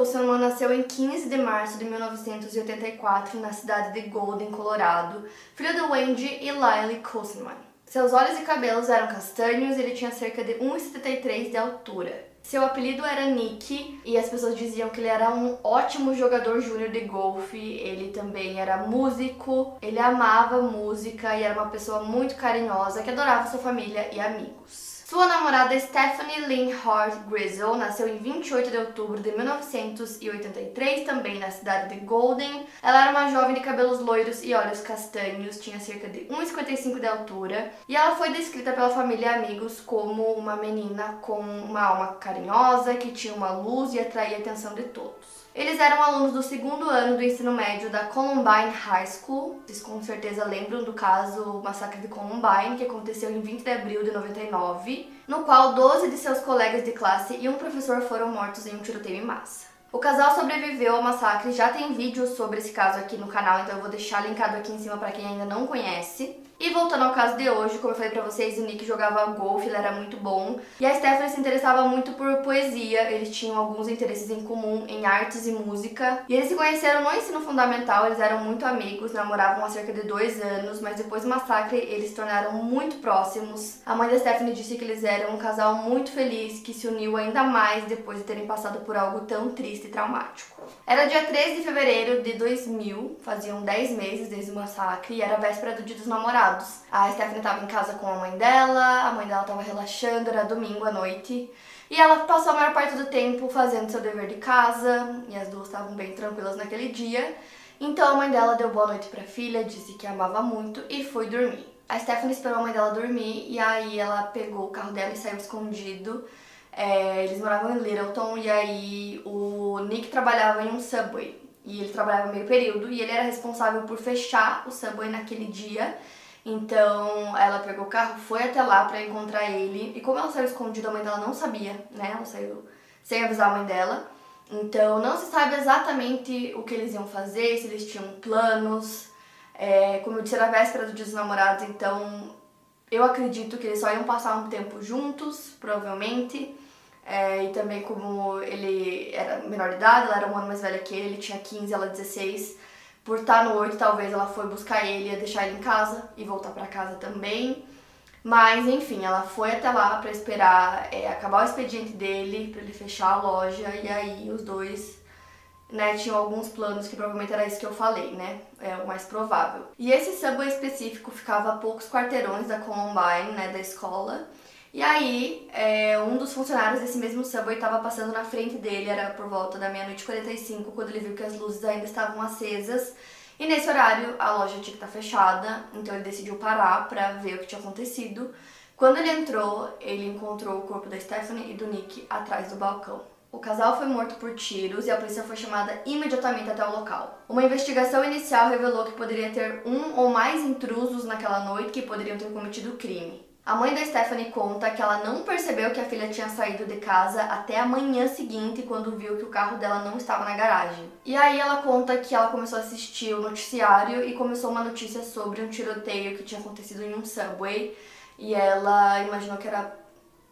Coulson nasceu em 15 de março de 1984 na cidade de Golden, Colorado, filho de Wendy e Lyle Coulson. Seus olhos e cabelos eram castanhos e ele tinha cerca de 1,73 de altura. Seu apelido era Nick e as pessoas diziam que ele era um ótimo jogador júnior de golfe. Ele também era músico, ele amava música e era uma pessoa muito carinhosa que adorava sua família e amigos. Sua namorada Stephanie Lynn Hart Grizzle nasceu em 28 de outubro de 1983, também na cidade de Golden. Ela era uma jovem de cabelos loiros e olhos castanhos, tinha cerca de 1,55 de altura, e ela foi descrita pela família e amigos como uma menina com uma alma carinhosa, que tinha uma luz e atraía a atenção de todos. Eles eram alunos do segundo ano do ensino médio da Columbine High School. Vocês com certeza lembram do caso Massacre de Columbine, que aconteceu em 20 de abril de 99, no qual 12 de seus colegas de classe e um professor foram mortos em um tiroteio em massa. O casal sobreviveu ao massacre, já tem vídeos sobre esse caso aqui no canal, então eu vou deixar linkado aqui em cima para quem ainda não conhece. E voltando ao caso de hoje, como eu falei pra vocês, o Nick jogava golfe, ele era muito bom. E a Stephanie se interessava muito por poesia, eles tinham alguns interesses em comum em artes e música. E eles se conheceram no ensino fundamental, eles eram muito amigos, namoravam há cerca de dois anos, mas depois do massacre eles se tornaram muito próximos. A mãe da Stephanie disse que eles eram um casal muito feliz, que se uniu ainda mais depois de terem passado por algo tão triste e traumático. Era dia 13 de fevereiro de 2000, faziam 10 meses desde o massacre, e era véspera do dia dos namorados. A Stephanie estava em casa com a mãe dela, a mãe dela estava relaxando, era domingo à noite. E ela passou a maior parte do tempo fazendo seu dever de casa, e as duas estavam bem tranquilas naquele dia. Então a mãe dela deu boa noite para a filha, disse que amava muito e foi dormir. A Stephanie esperou a mãe dela dormir e aí ela pegou o carro dela e saiu escondido. É, eles moravam em Littleton e aí o Nick trabalhava em um subway e ele trabalhava meio período e ele era responsável por fechar o subway naquele dia então ela pegou o carro, foi até lá para encontrar ele. E como ela saiu escondida, a mãe dela não sabia, né? Ela saiu sem avisar a mãe dela. Então não se sabe exatamente o que eles iam fazer, se eles tinham planos. É, como eu disse, era a véspera do dia dos namorados, então eu acredito que eles só iam passar um tempo juntos, provavelmente. É, e também como ele era menor de idade, ela era um ano mais velha que ele, ele tinha 15, ela 16 por estar no 8, talvez ela foi buscar ele, ia deixar ele em casa e voltar para casa também. Mas enfim, ela foi até lá para esperar é, acabar o expediente dele, para ele fechar a loja, e aí os dois né, tinham alguns planos que provavelmente era isso que eu falei, né? É o mais provável. E esse subway específico ficava a poucos quarteirões da Columbine, né, da escola. E aí, é, um dos funcionários desse mesmo subway estava passando na frente dele, era por volta da meia-noite e 45, quando ele viu que as luzes ainda estavam acesas. E nesse horário a loja tinha que estar tá fechada, então ele decidiu parar para ver o que tinha acontecido. Quando ele entrou, ele encontrou o corpo da Stephanie e do Nick atrás do balcão. O casal foi morto por tiros e a polícia foi chamada imediatamente até o local. Uma investigação inicial revelou que poderia ter um ou mais intrusos naquela noite que poderiam ter cometido o crime. A mãe da Stephanie conta que ela não percebeu que a filha tinha saído de casa até a manhã seguinte, quando viu que o carro dela não estava na garagem. E aí ela conta que ela começou a assistir o noticiário e começou uma notícia sobre um tiroteio que tinha acontecido em um subway. E ela imaginou que era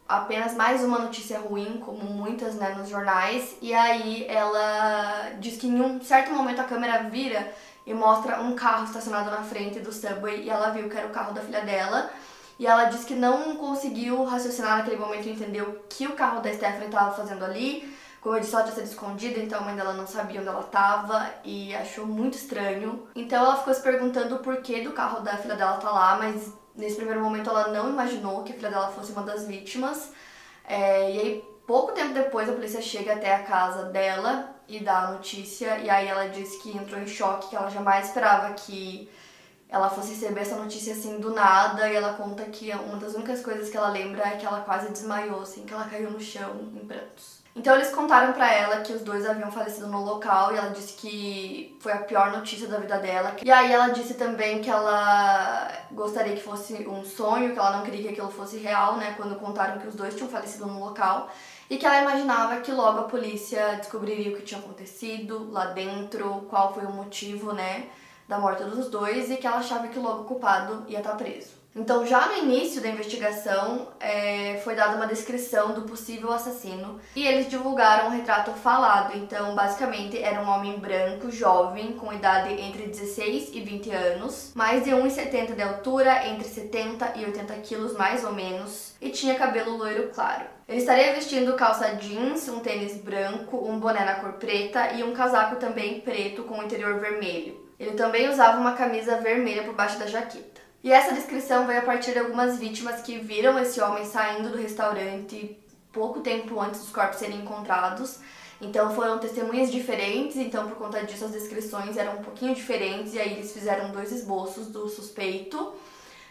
apenas mais uma notícia ruim, como muitas né, nos jornais. E aí ela diz que em um certo momento a câmera vira e mostra um carro estacionado na frente do subway e ela viu que era o carro da filha dela. E ela disse que não conseguiu raciocinar naquele momento e entender o que o carro da Stephanie estava fazendo ali. Como eu disse, ela tinha sido escondida, então a mãe dela não sabia onde ela estava e achou muito estranho. Então ela ficou se perguntando o porquê do carro da filha dela tá lá, mas nesse primeiro momento ela não imaginou que a filha dela fosse uma das vítimas. É, e aí, pouco tempo depois, a polícia chega até a casa dela e dá a notícia. E aí ela disse que entrou em choque, que ela jamais esperava que ela fosse receber essa notícia assim do nada e ela conta que uma das únicas coisas que ela lembra é que ela quase desmaiou, assim, que ela caiu no chão em prantos. Então eles contaram para ela que os dois haviam falecido no local e ela disse que foi a pior notícia da vida dela. E aí ela disse também que ela gostaria que fosse um sonho, que ela não queria que aquilo fosse real, né, quando contaram que os dois tinham falecido no local. E que ela imaginava que logo a polícia descobriria o que tinha acontecido lá dentro, qual foi o motivo, né, da morte dos dois e que ela achava que logo o culpado ia estar preso. Então, já no início da investigação, é, foi dada uma descrição do possível assassino e eles divulgaram um retrato falado. Então, basicamente, era um homem branco, jovem, com idade entre 16 e 20 anos, mais de 1,70 de altura, entre 70 e 80 quilos mais ou menos, e tinha cabelo loiro claro. Ele estaria vestindo calça jeans, um tênis branco, um boné na cor preta e um casaco também preto com interior vermelho. Ele também usava uma camisa vermelha por baixo da jaqueta. E essa descrição veio a partir de algumas vítimas que viram esse homem saindo do restaurante pouco tempo antes dos corpos serem encontrados. Então foram testemunhas diferentes, então por conta disso as descrições eram um pouquinho diferentes, e aí eles fizeram dois esboços do suspeito.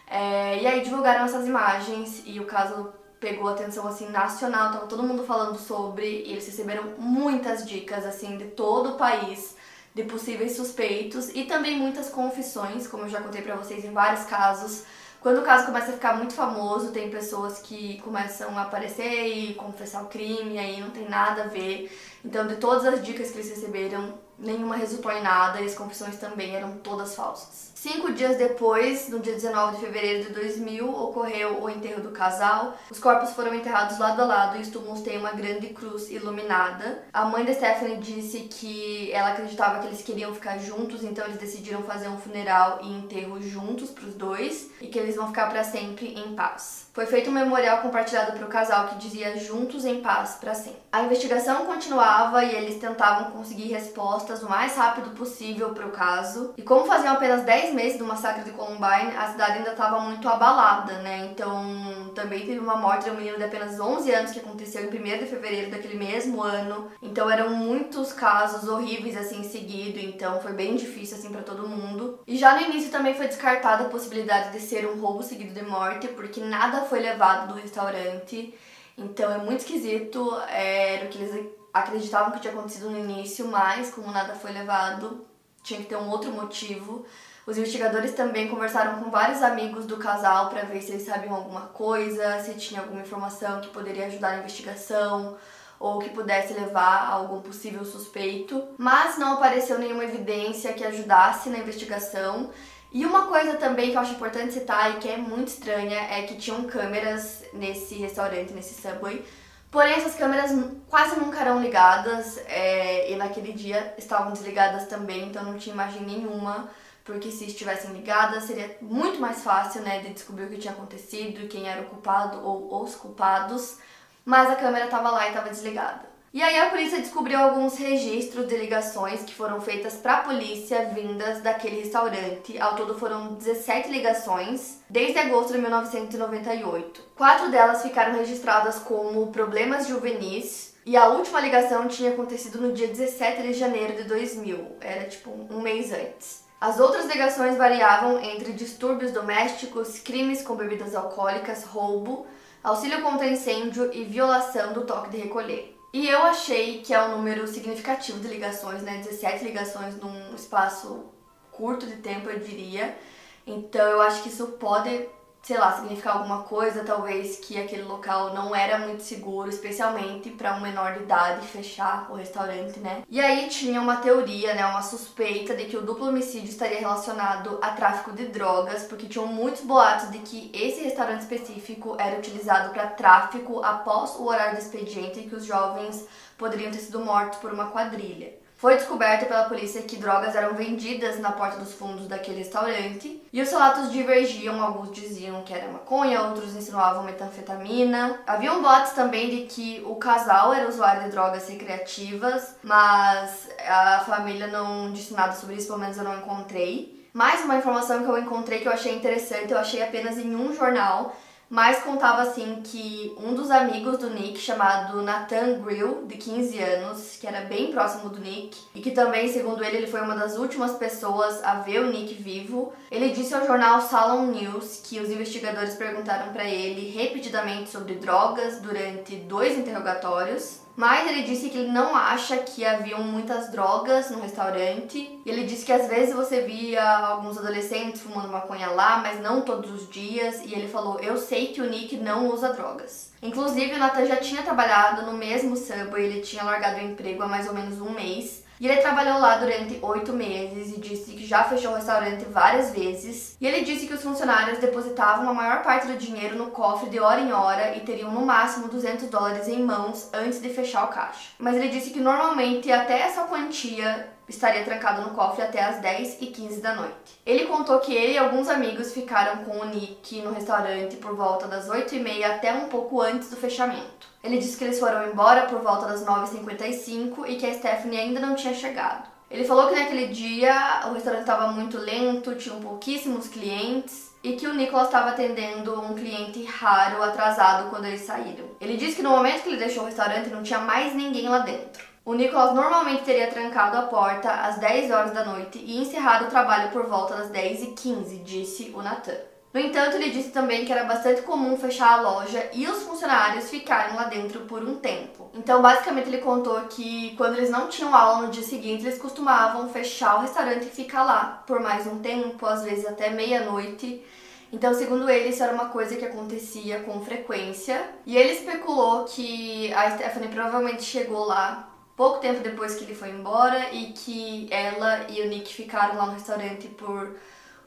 É, e aí divulgaram essas imagens e o caso pegou atenção assim nacional, tava todo mundo falando sobre, e eles receberam muitas dicas assim de todo o país de possíveis suspeitos e também muitas confissões, como eu já contei para vocês em vários casos. Quando o caso começa a ficar muito famoso, tem pessoas que começam a aparecer e confessar o crime, aí não tem nada a ver. Então, de todas as dicas que eles receberam, nenhuma resultou em nada e as confissões também eram todas falsas. Cinco dias depois, no dia 19 de fevereiro de 2000, ocorreu o enterro do casal. Os corpos foram enterrados lado a lado e os túmulos têm uma grande cruz iluminada. A mãe da Stephanie disse que ela acreditava que eles queriam ficar juntos, então eles decidiram fazer um funeral e enterro juntos para os dois e que eles vão ficar para sempre em paz. Foi feito um memorial compartilhado para o casal que dizia juntos em paz para sempre. A investigação continuava e eles tentavam conseguir respostas o mais rápido possível para o caso. E como faziam apenas 10 meses do massacre de Columbine, a cidade ainda estava muito abalada, né? Então também teve uma morte de um menino de apenas 11 anos que aconteceu em 1 de fevereiro daquele mesmo ano. Então eram muitos casos horríveis assim seguido, então foi bem difícil assim para todo mundo. E já no início também foi descartada a possibilidade de ser um roubo seguido de morte, porque nada foi levado do restaurante. Então é muito esquisito, era o que eles acreditavam que tinha acontecido no início, mas como nada foi levado, tinha que ter um outro motivo. Os investigadores também conversaram com vários amigos do casal para ver se eles sabiam alguma coisa, se tinha alguma informação que poderia ajudar na investigação ou que pudesse levar a algum possível suspeito, mas não apareceu nenhuma evidência que ajudasse na investigação e uma coisa também que eu acho importante citar e que é muito estranha é que tinham câmeras nesse restaurante, nesse Subway. Porém, essas câmeras quase nunca eram ligadas é, e naquele dia estavam desligadas também, então não tinha imagem nenhuma, porque se estivessem ligadas seria muito mais fácil né, de descobrir o que tinha acontecido, quem era o culpado ou os culpados, mas a câmera estava lá e estava desligada. E aí a polícia descobriu alguns registros de ligações que foram feitas para a polícia vindas daquele restaurante. Ao todo foram 17 ligações desde agosto de 1998. Quatro delas ficaram registradas como problemas juvenis e a última ligação tinha acontecido no dia 17 de janeiro de 2000, era tipo um mês antes. As outras ligações variavam entre distúrbios domésticos, crimes com bebidas alcoólicas, roubo, auxílio contra incêndio e violação do toque de recolher. E eu achei que é um número significativo de ligações, né? 17 ligações num espaço curto de tempo, eu diria. Então eu acho que isso pode sei lá, significar alguma coisa, talvez que aquele local não era muito seguro, especialmente para um menor de idade fechar o restaurante, né? E aí tinha uma teoria, né, uma suspeita de que o duplo homicídio estaria relacionado a tráfico de drogas, porque tinham muitos boatos de que esse restaurante específico era utilizado para tráfico após o horário do expediente e que os jovens poderiam ter sido mortos por uma quadrilha. Foi descoberto pela polícia que drogas eram vendidas na porta dos fundos daquele restaurante e os relatos divergiam. Alguns diziam que era maconha, outros insinuavam metanfetamina. Haviam boatos também de que o casal era usuário de drogas recreativas, mas a família não disse nada sobre isso, pelo menos eu não encontrei. Mais uma informação que eu encontrei que eu achei interessante, eu achei apenas em um jornal mas contava assim que um dos amigos do Nick, chamado Nathan Grill, de 15 anos, que era bem próximo do Nick, e que também, segundo ele, ele foi uma das últimas pessoas a ver o Nick vivo, ele disse ao jornal Salon News que os investigadores perguntaram para ele repetidamente sobre drogas durante dois interrogatórios, Mas ele disse que ele não acha que haviam muitas drogas no restaurante. Ele disse que às vezes você via alguns adolescentes fumando maconha lá, mas não todos os dias. E ele falou: Eu sei que o Nick não usa drogas. Inclusive, o Nathan já tinha trabalhado no mesmo Subway, ele tinha largado o emprego há mais ou menos um mês. E ele trabalhou lá durante oito meses e disse que já fechou o restaurante várias vezes. E ele disse que os funcionários depositavam a maior parte do dinheiro no cofre de hora em hora e teriam no máximo 200 dólares em mãos antes de fechar o caixa. Mas ele disse que normalmente até essa quantia estaria trancado no cofre até as 10 e 15 da noite. Ele contou que ele e alguns amigos ficaram com o Nick no restaurante por volta das 8 e meia até um pouco antes do fechamento. Ele disse que eles foram embora por volta das 9h55 e que a Stephanie ainda não tinha chegado. Ele falou que naquele dia o restaurante estava muito lento, tinham pouquíssimos clientes e que o Nicholas estava atendendo um cliente raro atrasado quando eles saíram. Ele disse que no momento que ele deixou o restaurante não tinha mais ninguém lá dentro. O Nicholas normalmente teria trancado a porta às 10 horas da noite e encerrado o trabalho por volta das 10h15, disse o Nathan. No entanto, ele disse também que era bastante comum fechar a loja e os funcionários ficarem lá dentro por um tempo. Então, basicamente, ele contou que quando eles não tinham aula no dia seguinte, eles costumavam fechar o restaurante e ficar lá por mais um tempo, às vezes até meia-noite. Então, segundo ele, isso era uma coisa que acontecia com frequência. E ele especulou que a Stephanie provavelmente chegou lá pouco tempo depois que ele foi embora e que ela e o Nick ficaram lá no restaurante por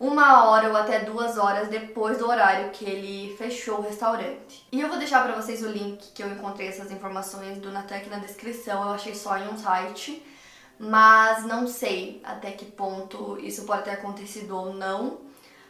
uma hora ou até duas horas depois do horário que ele fechou o restaurante. E eu vou deixar para vocês o link que eu encontrei essas informações do Natec na descrição, eu achei só em um site, mas não sei até que ponto isso pode ter acontecido ou não.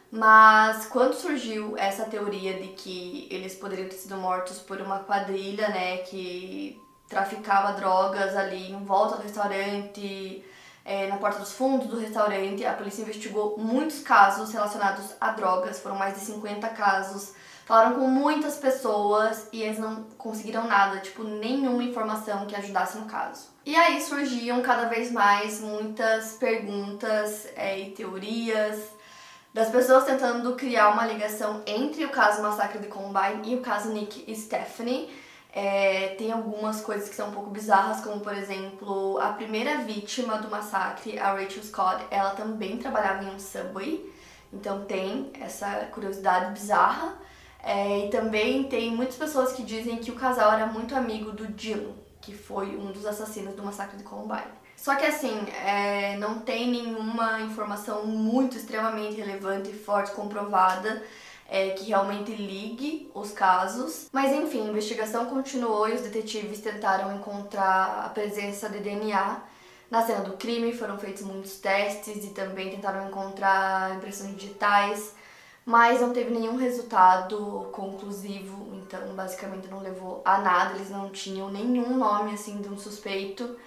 Mas quando surgiu essa teoria de que eles poderiam ter sido mortos por uma quadrilha, né, que traficava drogas ali em volta do restaurante, é, na porta dos fundos do restaurante. A polícia investigou muitos casos relacionados a drogas, foram mais de 50 casos. Falaram com muitas pessoas e eles não conseguiram nada, tipo, nenhuma informação que ajudasse no caso. E aí surgiam cada vez mais muitas perguntas é, e teorias das pessoas tentando criar uma ligação entre o caso Massacre de Columbine e o caso Nick e Stephanie é, tem algumas coisas que são um pouco bizarras, como por exemplo, a primeira vítima do massacre, a Rachel Scott, ela também trabalhava em um subway, então tem essa curiosidade bizarra. É, e também tem muitas pessoas que dizem que o casal era muito amigo do Dylan, que foi um dos assassinos do massacre de Columbine. Só que assim, é, não tem nenhuma informação muito extremamente relevante e forte comprovada é, que realmente ligue os casos. Mas enfim, a investigação continuou e os detetives tentaram encontrar a presença de DNA na cena do crime. Foram feitos muitos testes e também tentaram encontrar impressões digitais, mas não teve nenhum resultado conclusivo. Então, basicamente, não levou a nada. Eles não tinham nenhum nome assim de um suspeito.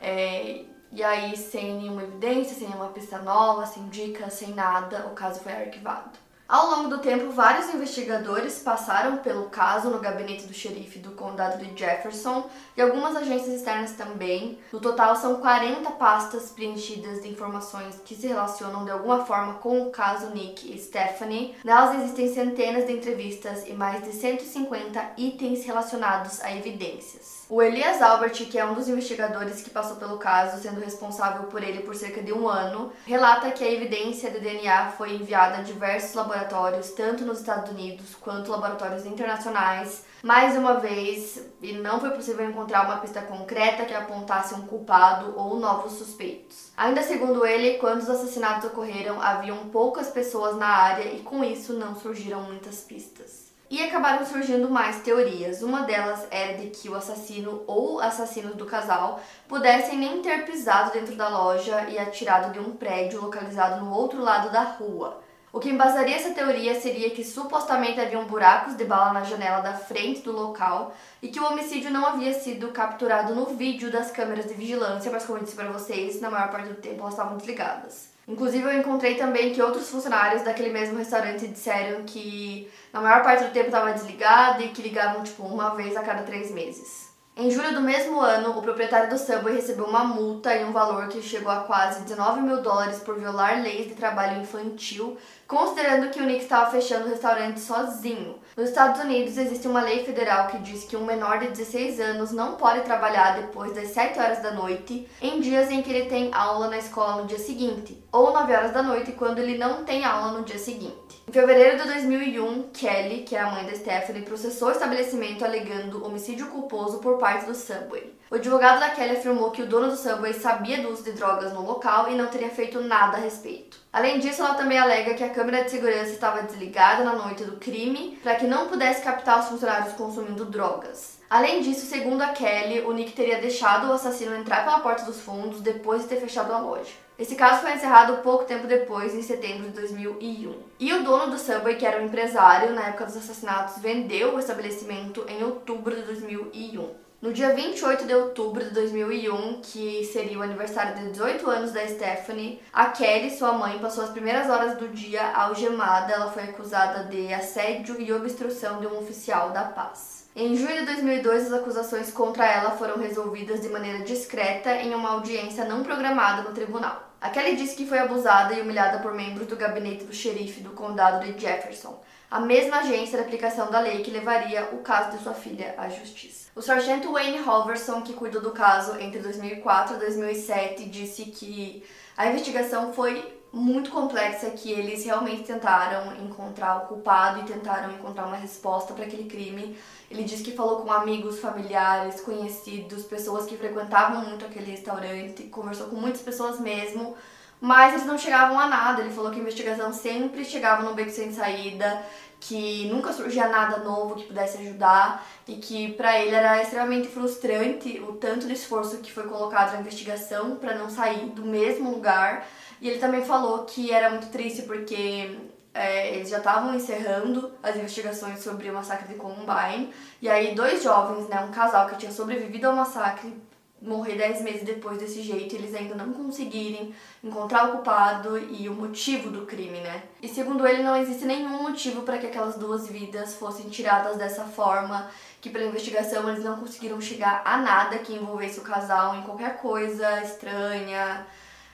É, e aí, sem nenhuma evidência, sem nenhuma pista nova, sem dicas, sem nada, o caso foi arquivado. Ao longo do tempo, vários investigadores passaram pelo caso no gabinete do xerife do condado de Jefferson e algumas agências externas também. No total, são 40 pastas preenchidas de informações que se relacionam de alguma forma com o caso Nick e Stephanie. Nelas existem centenas de entrevistas e mais de 150 itens relacionados a evidências. O Elias Albert, que é um dos investigadores que passou pelo caso, sendo responsável por ele por cerca de um ano, relata que a evidência de DNA foi enviada a diversos laboratórios, tanto nos Estados Unidos quanto laboratórios internacionais. Mais uma vez, e não foi possível encontrar uma pista concreta que apontasse um culpado ou novos suspeitos. Ainda segundo ele, quando os assassinatos ocorreram, haviam poucas pessoas na área e com isso não surgiram muitas pistas. E acabaram surgindo mais teorias. Uma delas era de que o assassino ou assassinos do casal pudessem nem ter pisado dentro da loja e atirado de um prédio localizado no outro lado da rua. O que embasaria essa teoria seria que supostamente haviam buracos de bala na janela da frente do local e que o homicídio não havia sido capturado no vídeo das câmeras de vigilância, mas como eu disse para vocês, na maior parte do tempo elas estavam desligadas. Inclusive, eu encontrei também que outros funcionários daquele mesmo restaurante disseram que na maior parte do tempo estava desligado e que ligavam tipo uma vez a cada três meses. Em julho do mesmo ano, o proprietário do Subway recebeu uma multa em um valor que chegou a quase 19 mil dólares por violar leis de trabalho infantil, considerando que o Nick estava fechando o restaurante sozinho. Nos Estados Unidos existe uma lei federal que diz que um menor de 16 anos não pode trabalhar depois das 7 horas da noite em dias em que ele tem aula na escola no dia seguinte, ou 9 horas da noite quando ele não tem aula no dia seguinte. Em fevereiro de 2001, Kelly, que é a mãe da Stephanie, processou o estabelecimento alegando homicídio culposo por parte do Subway. O advogado da Kelly afirmou que o dono do Subway sabia do uso de drogas no local e não teria feito nada a respeito. Além disso, ela também alega que a câmera de segurança estava desligada na noite do crime para que não pudesse captar os funcionários consumindo drogas. Além disso, segundo a Kelly, o Nick teria deixado o assassino entrar pela porta dos fundos depois de ter fechado a loja. Esse caso foi encerrado pouco tempo depois, em setembro de 2001. E o dono do Subway, que era um empresário na época dos assassinatos, vendeu o estabelecimento em outubro de 2001. No dia 28 de outubro de 2001, que seria o aniversário de 18 anos da Stephanie, a Kelly, sua mãe, passou as primeiras horas do dia algemada. Ela foi acusada de assédio e obstrução de um oficial da paz. Em junho de 2002, as acusações contra ela foram resolvidas de maneira discreta em uma audiência não programada no tribunal. A Kelly disse que foi abusada e humilhada por membros do gabinete do xerife do condado de Jefferson, a mesma agência de aplicação da lei que levaria o caso de sua filha à justiça. O sargento Wayne Hoverson, que cuidou do caso entre 2004 e 2007, disse que a investigação foi muito complexa que eles realmente tentaram encontrar o culpado e tentaram encontrar uma resposta para aquele crime. Ele disse que falou com amigos, familiares, conhecidos, pessoas que frequentavam muito aquele restaurante, conversou com muitas pessoas mesmo, mas eles não chegavam a nada. Ele falou que a investigação sempre chegava num beco sem saída, que nunca surgia nada novo que pudesse ajudar e que para ele era extremamente frustrante o tanto de esforço que foi colocado na investigação para não sair do mesmo lugar. E ele também falou que era muito triste porque é, eles já estavam encerrando as investigações sobre o massacre de Columbine. E aí, dois jovens, né, um casal que tinha sobrevivido ao massacre, morrer dez meses depois desse jeito, eles ainda não conseguirem encontrar o culpado e o motivo do crime, né? E segundo ele, não existe nenhum motivo para que aquelas duas vidas fossem tiradas dessa forma, que pela investigação eles não conseguiram chegar a nada que envolvesse o casal em qualquer coisa estranha,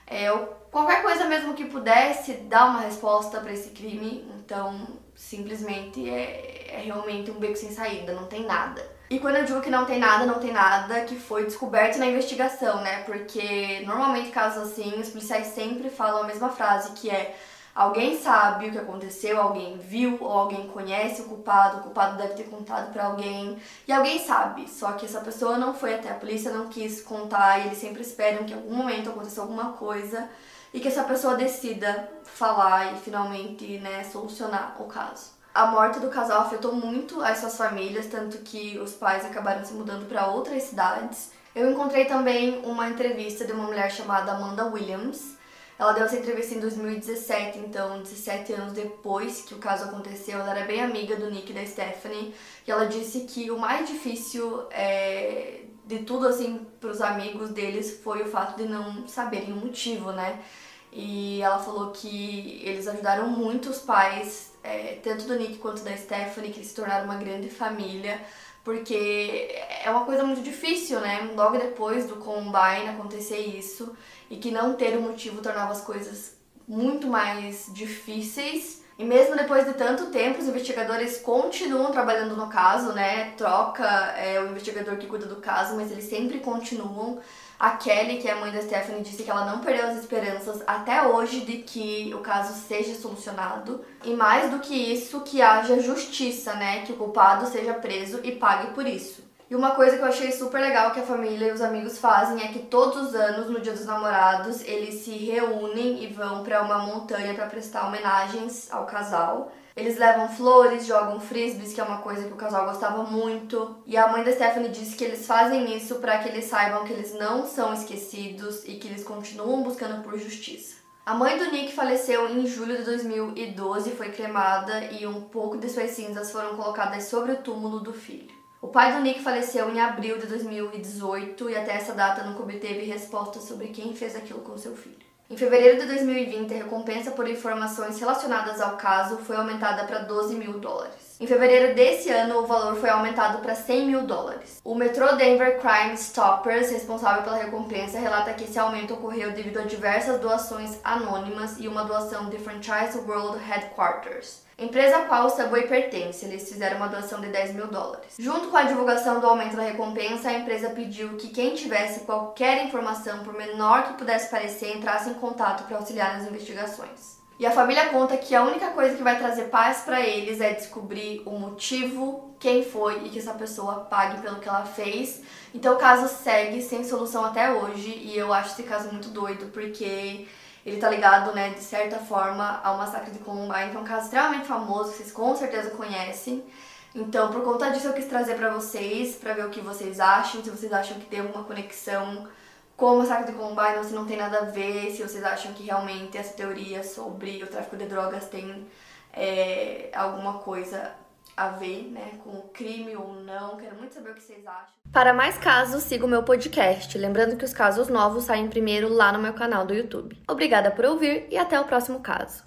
é, qualquer coisa mesmo que pudesse dar uma resposta para esse crime. Então, simplesmente é, é realmente um beco sem saída, não tem nada. E quando eu digo que não tem nada, não tem nada que foi descoberto na investigação, né? Porque normalmente casos assim, os policiais sempre falam a mesma frase, que é alguém sabe o que aconteceu, alguém viu ou alguém conhece o culpado, o culpado deve ter contado para alguém e alguém sabe. Só que essa pessoa não foi até a polícia, não quis contar e eles sempre esperam que em algum momento aconteça alguma coisa e que essa pessoa decida falar e finalmente, né, solucionar o caso. A morte do casal afetou muito as suas famílias, tanto que os pais acabaram se mudando para outras cidades. Eu encontrei também uma entrevista de uma mulher chamada Amanda Williams. Ela deu essa entrevista em 2017, então 17 anos depois que o caso aconteceu. Ela era bem amiga do Nick e da Stephanie. E ela disse que o mais difícil é, de tudo, assim, para os amigos deles foi o fato de não saberem o motivo, né? E ela falou que eles ajudaram muito os pais é, tanto do Nick quanto da Stephanie, que eles se tornaram uma grande família, porque é uma coisa muito difícil, né? Logo depois do Combine acontecer isso, e que não ter um motivo tornava as coisas muito mais difíceis. E mesmo depois de tanto tempo, os investigadores continuam trabalhando no caso, né? Troca é, o investigador que cuida do caso, mas eles sempre continuam. A Kelly, que é a mãe da Stephanie, disse que ela não perdeu as esperanças até hoje de que o caso seja solucionado. E mais do que isso, que haja justiça, né? Que o culpado seja preso e pague por isso. E uma coisa que eu achei super legal que a família e os amigos fazem é que todos os anos, no Dia dos Namorados, eles se reúnem e vão para uma montanha para prestar homenagens ao casal. Eles levam flores, jogam frisbees, que é uma coisa que o casal gostava muito. E a mãe da Stephanie disse que eles fazem isso para que eles saibam que eles não são esquecidos e que eles continuam buscando por justiça. A mãe do Nick faleceu em julho de 2012, foi cremada e um pouco de suas cinzas foram colocadas sobre o túmulo do filho. O pai do Nick faleceu em abril de 2018 e até essa data nunca obteve resposta sobre quem fez aquilo com seu filho. Em fevereiro de 2020, a recompensa por informações relacionadas ao caso foi aumentada para 12 mil dólares. Em fevereiro desse ano, o valor foi aumentado para 100 mil dólares. O Metro Denver Crime Stoppers, responsável pela recompensa, relata que esse aumento ocorreu devido a diversas doações anônimas e uma doação de Franchise World Headquarters empresa a qual o Subway pertence. Eles fizeram uma doação de 10 mil dólares. Junto com a divulgação do aumento da recompensa, a empresa pediu que quem tivesse qualquer informação, por menor que pudesse parecer, entrasse em contato para auxiliar nas investigações. E a família conta que a única coisa que vai trazer paz para eles é descobrir o motivo, quem foi e que essa pessoa pague pelo que ela fez. Então o caso segue sem solução até hoje e eu acho esse caso muito doido porque ele tá ligado, né, de certa forma, ao massacre de Columbine, que é um caso extremamente famoso, que vocês com certeza conhecem. Então, por conta disso, eu quis trazer para vocês, para ver o que vocês acham, se vocês acham que tem alguma conexão com o massacre de Columbine se não tem nada a ver, se vocês acham que realmente essa teoria sobre o tráfico de drogas tem é, alguma coisa a ver, né, com o crime ou não. Quero muito saber o que vocês acham. Para mais casos, siga o meu podcast. Lembrando que os casos novos saem primeiro lá no meu canal do YouTube. Obrigada por ouvir e até o próximo caso.